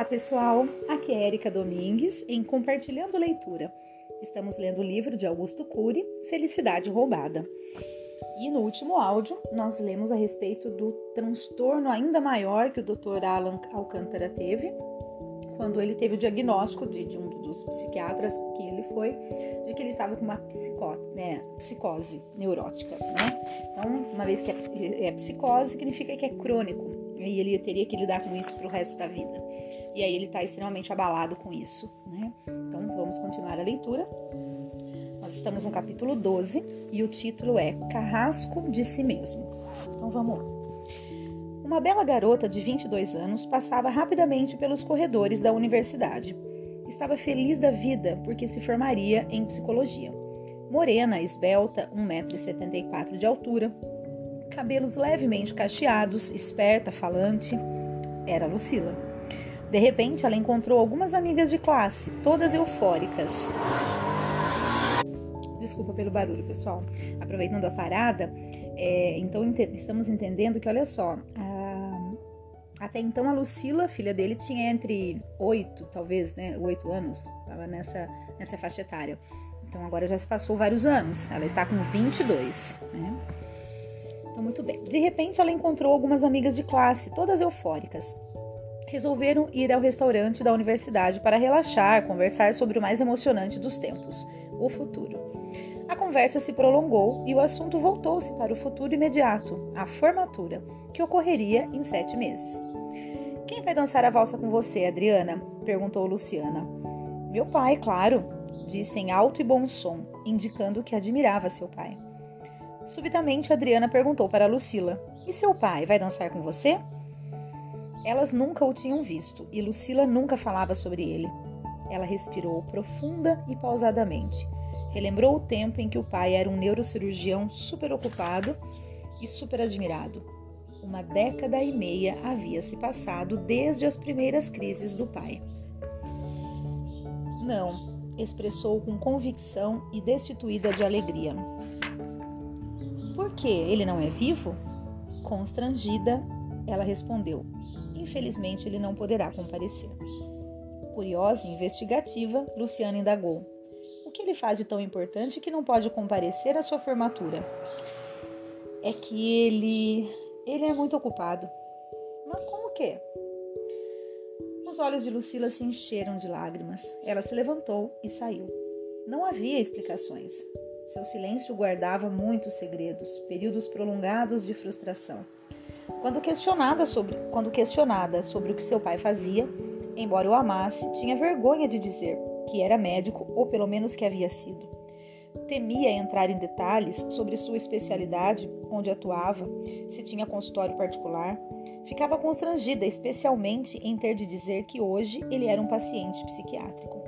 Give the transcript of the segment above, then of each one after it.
Olá pessoal, aqui é Erika Domingues em Compartilhando Leitura. Estamos lendo o livro de Augusto Cury, Felicidade Roubada. E no último áudio, nós lemos a respeito do transtorno ainda maior que o Dr. Alan Alcântara teve, quando ele teve o diagnóstico de, de, um dos psiquiatras que ele foi, de que ele estava com uma psicó, né, psicose neurótica, né? Então, uma vez que é, é psicose, significa que é crônico, e ele teria que lidar com isso para o resto da vida. E aí ele está extremamente abalado com isso, né? Então vamos continuar a leitura. Nós estamos no capítulo 12 e o título é Carrasco de Si Mesmo. Então vamos lá. Uma bela garota de 22 anos passava rapidamente pelos corredores da universidade. Estava feliz da vida porque se formaria em psicologia. Morena, esbelta, 1,74m de altura, cabelos levemente cacheados, esperta, falante, era Lucila. De repente, ela encontrou algumas amigas de classe, todas eufóricas. Desculpa pelo barulho, pessoal. Aproveitando a parada, é, então ent estamos entendendo que, olha só, a, até então a Lucila, filha dele, tinha entre oito, talvez, né, oito anos, estava nessa, nessa faixa etária. Então agora já se passou vários anos, ela está com 22, né? Então, muito bem. De repente, ela encontrou algumas amigas de classe, todas eufóricas. Resolveram ir ao restaurante da universidade para relaxar, conversar sobre o mais emocionante dos tempos, o futuro. A conversa se prolongou e o assunto voltou-se para o futuro imediato, a formatura, que ocorreria em sete meses. Quem vai dançar a valsa com você, Adriana? perguntou Luciana. Meu pai, claro, disse em alto e bom som, indicando que admirava seu pai. Subitamente, Adriana perguntou para Lucila: E seu pai vai dançar com você? Elas nunca o tinham visto e Lucila nunca falava sobre ele. Ela respirou profunda e pausadamente. Relembrou o tempo em que o pai era um neurocirurgião super ocupado e super admirado. Uma década e meia havia se passado desde as primeiras crises do pai. Não, expressou com convicção e destituída de alegria. Por que ele não é vivo? Constrangida, ela respondeu: Infelizmente ele não poderá comparecer. Curiosa e investigativa, Luciana indagou: O que ele faz de tão importante que não pode comparecer à sua formatura? É que ele. ele é muito ocupado. Mas como que? Os olhos de Lucila se encheram de lágrimas. Ela se levantou e saiu. Não havia explicações. Seu silêncio guardava muitos segredos, períodos prolongados de frustração. Quando questionada sobre, quando questionada sobre o que seu pai fazia, embora o amasse, tinha vergonha de dizer que era médico ou pelo menos que havia sido. Temia entrar em detalhes sobre sua especialidade, onde atuava, se tinha consultório particular. Ficava constrangida, especialmente em ter de dizer que hoje ele era um paciente psiquiátrico.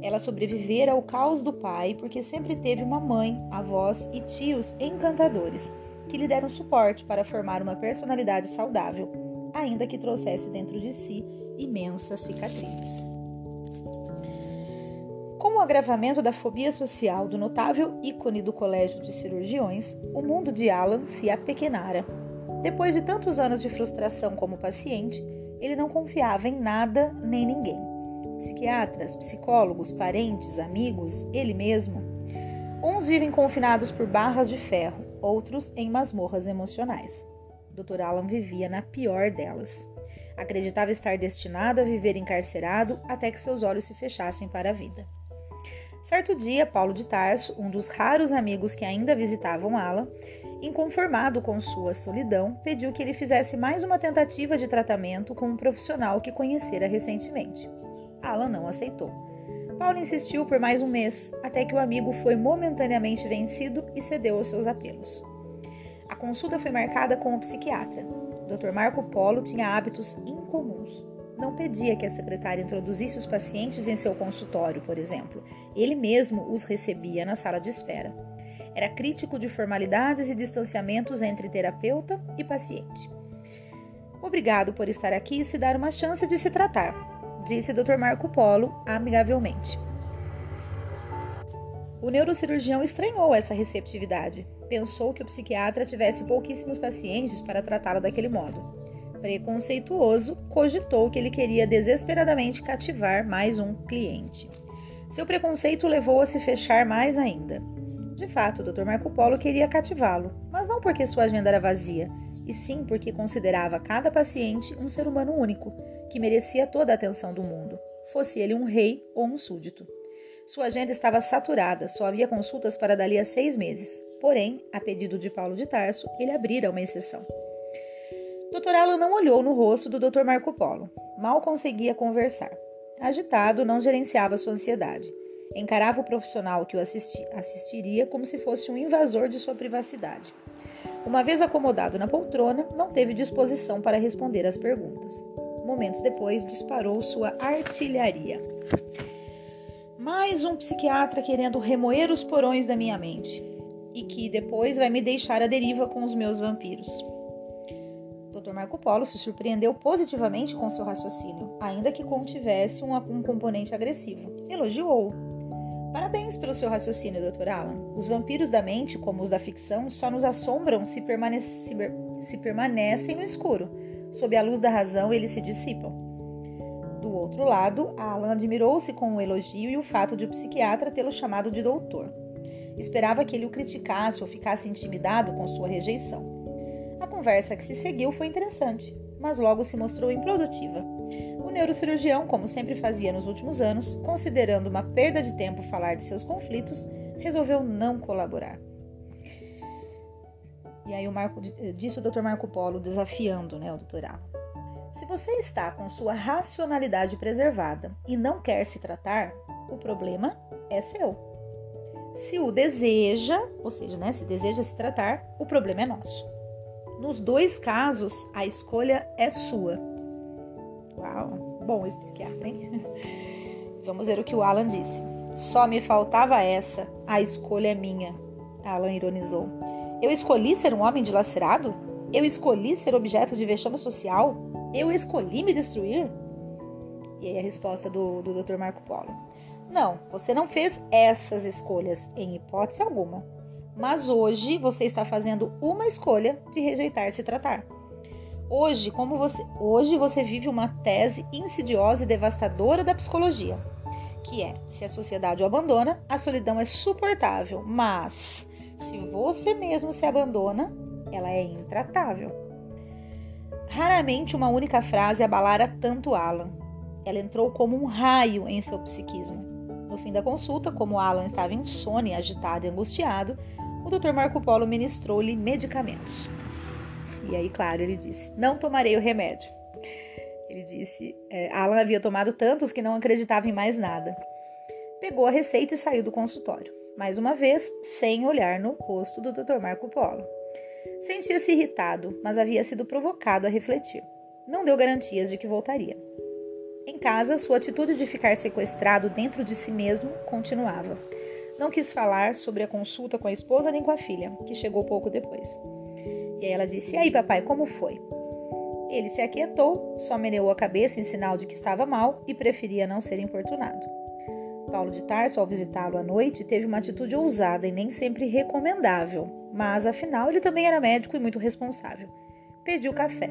Ela sobrevivera ao caos do pai porque sempre teve uma mãe, avós e tios encantadores que lhe deram suporte para formar uma personalidade saudável, ainda que trouxesse dentro de si imensas cicatrizes. Com o agravamento da fobia social do notável ícone do Colégio de Cirurgiões, o mundo de Alan se apequenara. Depois de tantos anos de frustração como paciente, ele não confiava em nada nem ninguém psiquiatras, psicólogos, parentes, amigos, ele mesmo. Uns vivem confinados por barras de ferro, outros em masmorras emocionais. Dr. Alan vivia na pior delas. Acreditava estar destinado a viver encarcerado até que seus olhos se fechassem para a vida. Certo dia, Paulo de Tarso, um dos raros amigos que ainda visitavam Alan, inconformado com sua solidão, pediu que ele fizesse mais uma tentativa de tratamento com um profissional que conhecera recentemente. Alan não aceitou. Paulo insistiu por mais um mês, até que o amigo foi momentaneamente vencido e cedeu aos seus apelos. A consulta foi marcada com o psiquiatra. Dr. Marco Polo tinha hábitos incomuns. Não pedia que a secretária introduzisse os pacientes em seu consultório, por exemplo. Ele mesmo os recebia na sala de espera. Era crítico de formalidades e distanciamentos entre terapeuta e paciente. Obrigado por estar aqui e se dar uma chance de se tratar disse Dr. Marco Polo amigavelmente. O neurocirurgião estranhou essa receptividade. Pensou que o psiquiatra tivesse pouquíssimos pacientes para tratá-lo daquele modo. preconceituoso, cogitou que ele queria desesperadamente cativar mais um cliente. Seu preconceito levou a se fechar mais ainda. De fato, o Dr. Marco Polo queria cativá-lo, mas não porque sua agenda era vazia, e sim porque considerava cada paciente um ser humano único, que merecia toda a atenção do mundo, fosse ele um rei ou um súdito. Sua agenda estava saturada, só havia consultas para dali a seis meses. Porém, a pedido de Paulo de Tarso, ele abrira uma exceção. Dr. Alan não olhou no rosto do Dr. Marco Polo. Mal conseguia conversar. Agitado, não gerenciava sua ansiedade. Encarava o profissional que o assisti assistiria como se fosse um invasor de sua privacidade. Uma vez acomodado na poltrona, não teve disposição para responder às perguntas. Momentos depois, disparou sua artilharia. Mais um psiquiatra querendo remoer os porões da minha mente e que depois vai me deixar à deriva com os meus vampiros. Dr. Marco Polo se surpreendeu positivamente com seu raciocínio, ainda que contivesse um, um componente agressivo. Elogiou. Parabéns pelo seu raciocínio, Dr. Alan. Os vampiros da mente, como os da ficção, só nos assombram se, se, se permanecem no escuro. Sob a luz da razão, eles se dissipam. Do outro lado, Alan admirou-se com o elogio e o fato de o psiquiatra tê-lo chamado de doutor. Esperava que ele o criticasse ou ficasse intimidado com sua rejeição conversa que se seguiu foi interessante, mas logo se mostrou improdutiva. O neurocirurgião, como sempre fazia nos últimos anos, considerando uma perda de tempo falar de seus conflitos, resolveu não colaborar. E aí o Marco, disse o Dr. Marco Polo desafiando né, o doutorado. Se você está com sua racionalidade preservada e não quer se tratar, o problema é seu. Se o deseja, ou seja, né, se deseja se tratar, o problema é nosso. Nos dois casos, a escolha é sua. Uau, bom esse psiquiatra, hein? Vamos ver o que o Alan disse. Só me faltava essa, a escolha é minha. Alan ironizou. Eu escolhi ser um homem dilacerado? Eu escolhi ser objeto de vexame social? Eu escolhi me destruir? E aí a resposta do, do Dr. Marco Polo. Não, você não fez essas escolhas em hipótese alguma. Mas hoje você está fazendo uma escolha de rejeitar se tratar. Hoje, como você, hoje você vive uma tese insidiosa e devastadora da psicologia, que é: se a sociedade o abandona, a solidão é suportável, mas se você mesmo se abandona, ela é intratável. Raramente uma única frase abalara tanto Alan. Ela entrou como um raio em seu psiquismo. No fim da consulta, como Alan estava insone, agitado e angustiado, o Dr. Marco Polo ministrou-lhe medicamentos. E aí, claro, ele disse: Não tomarei o remédio. Ele disse: é, Alan havia tomado tantos que não acreditava em mais nada. Pegou a receita e saiu do consultório, mais uma vez sem olhar no rosto do Dr. Marco Polo. Sentia-se irritado, mas havia sido provocado a refletir. Não deu garantias de que voltaria. Em casa, sua atitude de ficar sequestrado dentro de si mesmo continuava. Não quis falar sobre a consulta com a esposa nem com a filha, que chegou pouco depois. E aí ela disse: E aí, papai, como foi? Ele se aquietou, só meneou a cabeça em sinal de que estava mal e preferia não ser importunado. Paulo de Tarso, ao visitá-lo à noite, teve uma atitude ousada e nem sempre recomendável, mas afinal ele também era médico e muito responsável. Pediu café.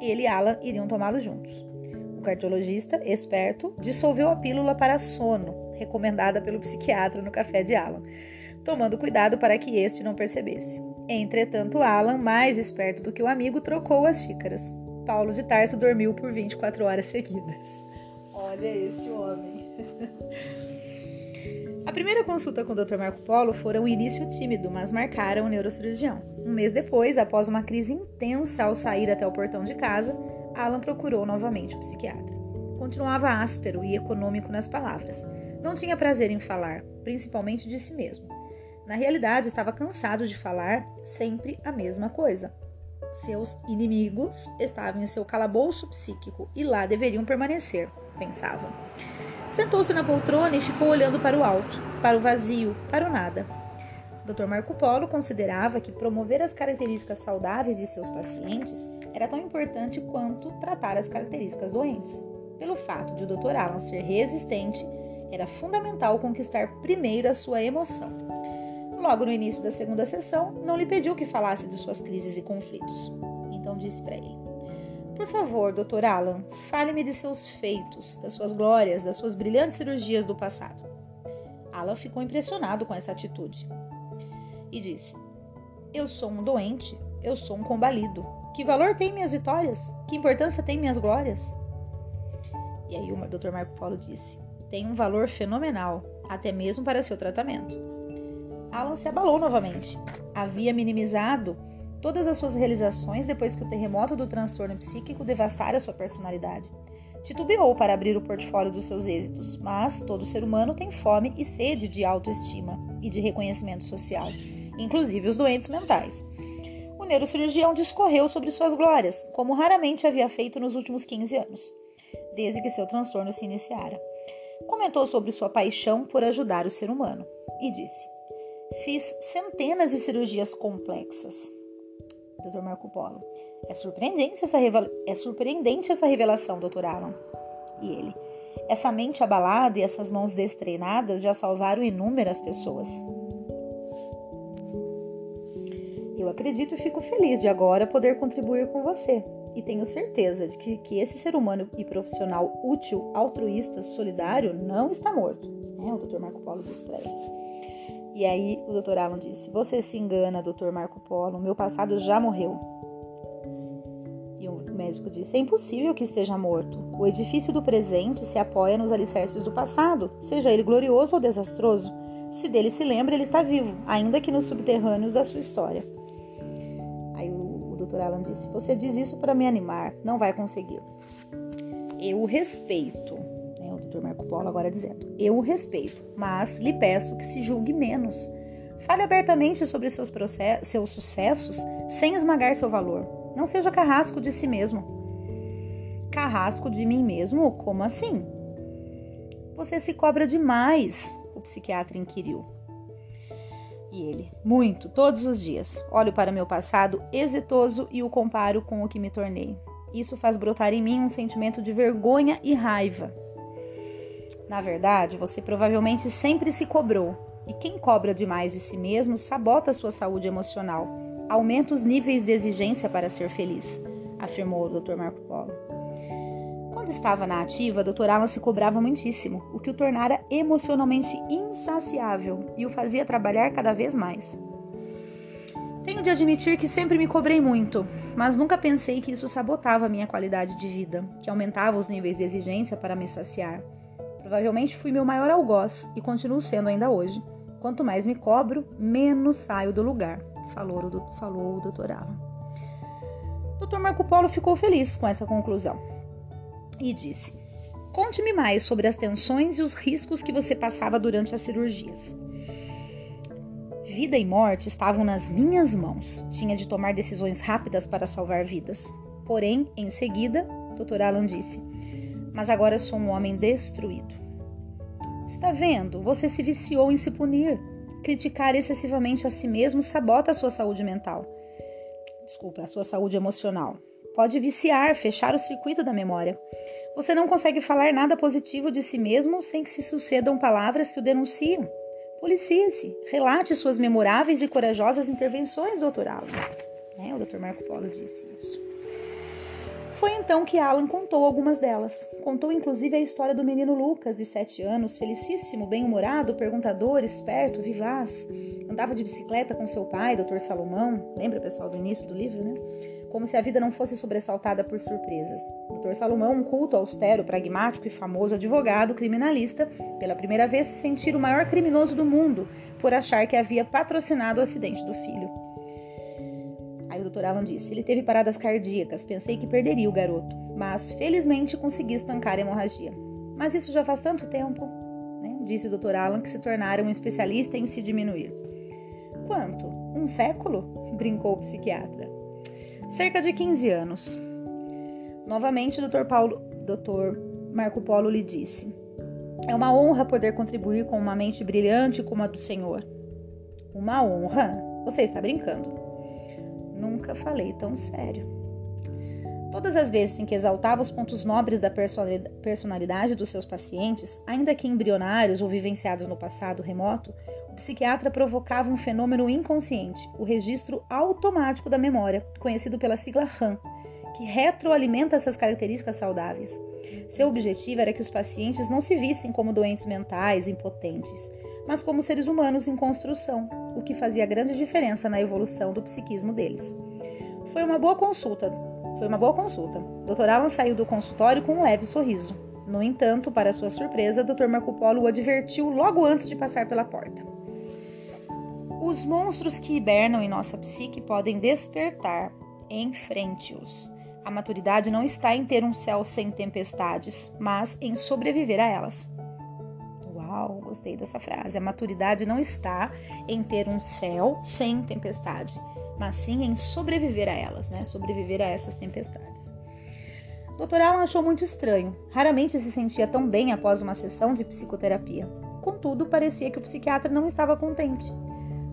Ele e Alan iriam tomá-lo juntos. O cardiologista, esperto, dissolveu a pílula para sono recomendada pelo psiquiatra no café de Alan, tomando cuidado para que este não percebesse. Entretanto, Alan, mais esperto do que o amigo, trocou as xícaras. Paulo de Tarso dormiu por 24 horas seguidas. Olha este homem. A primeira consulta com o Dr. Marco Polo fora um início tímido, mas marcaram o neurocirurgião. Um mês depois, após uma crise intensa ao sair até o portão de casa, Alan procurou novamente o psiquiatra. Continuava áspero e econômico nas palavras. Não tinha prazer em falar, principalmente de si mesmo. Na realidade, estava cansado de falar sempre a mesma coisa. Seus inimigos estavam em seu calabouço psíquico e lá deveriam permanecer, pensava. Sentou-se na poltrona e ficou olhando para o alto, para o vazio, para o nada. Dr. Marco Polo considerava que promover as características saudáveis de seus pacientes era tão importante quanto tratar as características doentes. Pelo fato de o Dr. Alan ser resistente, era fundamental conquistar primeiro a sua emoção. Logo no início da segunda sessão, não lhe pediu que falasse de suas crises e conflitos. Então disse para ele: Por favor, Dr. Alan, fale-me de seus feitos, das suas glórias, das suas brilhantes cirurgias do passado. Alan ficou impressionado com essa atitude e disse: Eu sou um doente, eu sou um combalido. Que valor tem minhas vitórias? Que importância tem minhas glórias? E aí o Dr. Marco Polo disse: Tem um valor fenomenal, até mesmo para seu tratamento. Alan se abalou novamente. Havia minimizado todas as suas realizações depois que o terremoto do transtorno psíquico devastara sua personalidade. Titubeou para abrir o portfólio dos seus êxitos, mas todo ser humano tem fome e sede de autoestima e de reconhecimento social, inclusive os doentes mentais. O neurocirurgião discorreu sobre suas glórias, como raramente havia feito nos últimos 15 anos, desde que seu transtorno se iniciara. Comentou sobre sua paixão por ajudar o ser humano e disse: Fiz centenas de cirurgias complexas, Dr. Marco Polo. É surpreendente essa, é surpreendente essa revelação, Dr. Alan. E ele. Essa mente abalada e essas mãos destreinadas já salvaram inúmeras pessoas. Eu acredito e fico feliz de agora poder contribuir com você. E tenho certeza de que, que esse ser humano e profissional útil, altruísta, solidário não está morto. É, o Dr. Marco Polo disse para ele. E aí o Dr. Alan disse: Você se engana, Dr. Marco Polo, meu passado já morreu. E o médico disse: É impossível que esteja morto. O edifício do presente se apoia nos alicerces do passado, seja ele glorioso ou desastroso. Se dele se lembra, ele está vivo, ainda que nos subterrâneos da sua história. Aí o, o Dr. Alan disse: Você diz isso para me animar, não vai conseguir. Eu o respeito, Dr. Marco Polo agora dizendo: Eu o respeito, mas lhe peço que se julgue menos. Fale abertamente sobre seus, seus sucessos sem esmagar seu valor. Não seja carrasco de si mesmo. Carrasco de mim mesmo? Como assim? Você se cobra demais, o psiquiatra inquiriu. E ele, muito, todos os dias. Olho para meu passado exitoso e o comparo com o que me tornei. Isso faz brotar em mim um sentimento de vergonha e raiva. Na verdade, você provavelmente sempre se cobrou, e quem cobra demais de si mesmo sabota sua saúde emocional, aumenta os níveis de exigência para ser feliz, afirmou o Dr. Marco Polo. Quando estava na ativa, Dr. Alan se cobrava muitíssimo, o que o tornara emocionalmente insaciável e o fazia trabalhar cada vez mais. Tenho de admitir que sempre me cobrei muito, mas nunca pensei que isso sabotava a minha qualidade de vida, que aumentava os níveis de exigência para me saciar. Provavelmente fui meu maior algoz e continuo sendo ainda hoje. Quanto mais me cobro, menos saio do lugar, falou o, falou o Dr. Alan. Dr. Marco Polo ficou feliz com essa conclusão e disse: Conte-me mais sobre as tensões e os riscos que você passava durante as cirurgias. Vida e morte estavam nas minhas mãos. Tinha de tomar decisões rápidas para salvar vidas. Porém, em seguida, Dr. Alan disse: mas agora sou um homem destruído. Está vendo? Você se viciou em se punir. Criticar excessivamente a si mesmo sabota a sua saúde mental. Desculpa, a sua saúde emocional. Pode viciar, fechar o circuito da memória. Você não consegue falar nada positivo de si mesmo sem que se sucedam palavras que o denunciam. Policie-se, relate suas memoráveis e corajosas intervenções, doutor Alan. É, o doutor Marco Polo disse isso. Foi então que Alan contou algumas delas. Contou inclusive a história do menino Lucas, de 7 anos, felicíssimo, bem-humorado, perguntador, esperto, vivaz. Andava de bicicleta com seu pai, Dr. Salomão. Lembra, pessoal, do início do livro, né? Como se a vida não fosse sobressaltada por surpresas. Dr. Salomão, um culto austero, pragmático e famoso advogado criminalista, pela primeira vez se sentir o maior criminoso do mundo por achar que havia patrocinado o acidente do filho. Dr. Alan disse: ele teve paradas cardíacas, pensei que perderia o garoto, mas felizmente consegui estancar a hemorragia. Mas isso já faz tanto tempo, né? disse o Dr. Alan, que se tornara um especialista em se diminuir. Quanto? Um século? brincou o psiquiatra. Cerca de 15 anos. Novamente, o Dr. Paulo, Dr. Marco Polo lhe disse: É uma honra poder contribuir com uma mente brilhante como a do senhor. Uma honra? Você está brincando. Nunca falei tão sério. Todas as vezes em que exaltava os pontos nobres da personalidade dos seus pacientes, ainda que embrionários ou vivenciados no passado remoto, o psiquiatra provocava um fenômeno inconsciente, o registro automático da memória, conhecido pela sigla RAM, que retroalimenta essas características saudáveis. Seu objetivo era que os pacientes não se vissem como doentes mentais, impotentes, mas como seres humanos em construção, o que fazia grande diferença na evolução do psiquismo deles. Foi uma boa consulta. Foi uma boa consulta. Dr. Alan saiu do consultório com um leve sorriso. No entanto, para sua surpresa, Dr. Marco Polo o advertiu logo antes de passar pela porta. Os monstros que hibernam em nossa psique podem despertar. Enfrente-os. A maturidade não está em ter um céu sem tempestades, mas em sobreviver a elas. Uau, gostei dessa frase. A maturidade não está em ter um céu sem tempestade, mas sim em sobreviver a elas, né? Sobreviver a essas tempestades. Dr. Alan achou muito estranho. Raramente se sentia tão bem após uma sessão de psicoterapia. Contudo, parecia que o psiquiatra não estava contente.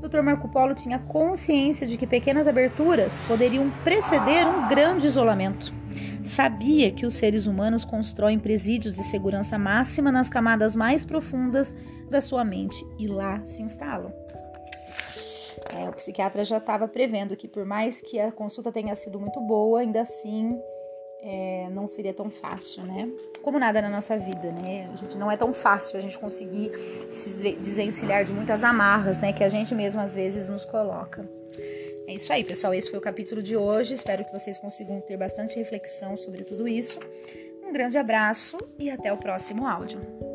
Dr. Marco Polo tinha consciência de que pequenas aberturas poderiam preceder um grande isolamento. Sabia que os seres humanos constroem presídios de segurança máxima nas camadas mais profundas da sua mente e lá se instalam. É, o psiquiatra já estava prevendo que, por mais que a consulta tenha sido muito boa, ainda assim é, não seria tão fácil, né? Como nada na nossa vida, né? A gente não é tão fácil a gente conseguir se desencilhar de muitas amarras, né? Que a gente mesmo às vezes nos coloca. É isso aí, pessoal. Esse foi o capítulo de hoje. Espero que vocês consigam ter bastante reflexão sobre tudo isso. Um grande abraço e até o próximo áudio.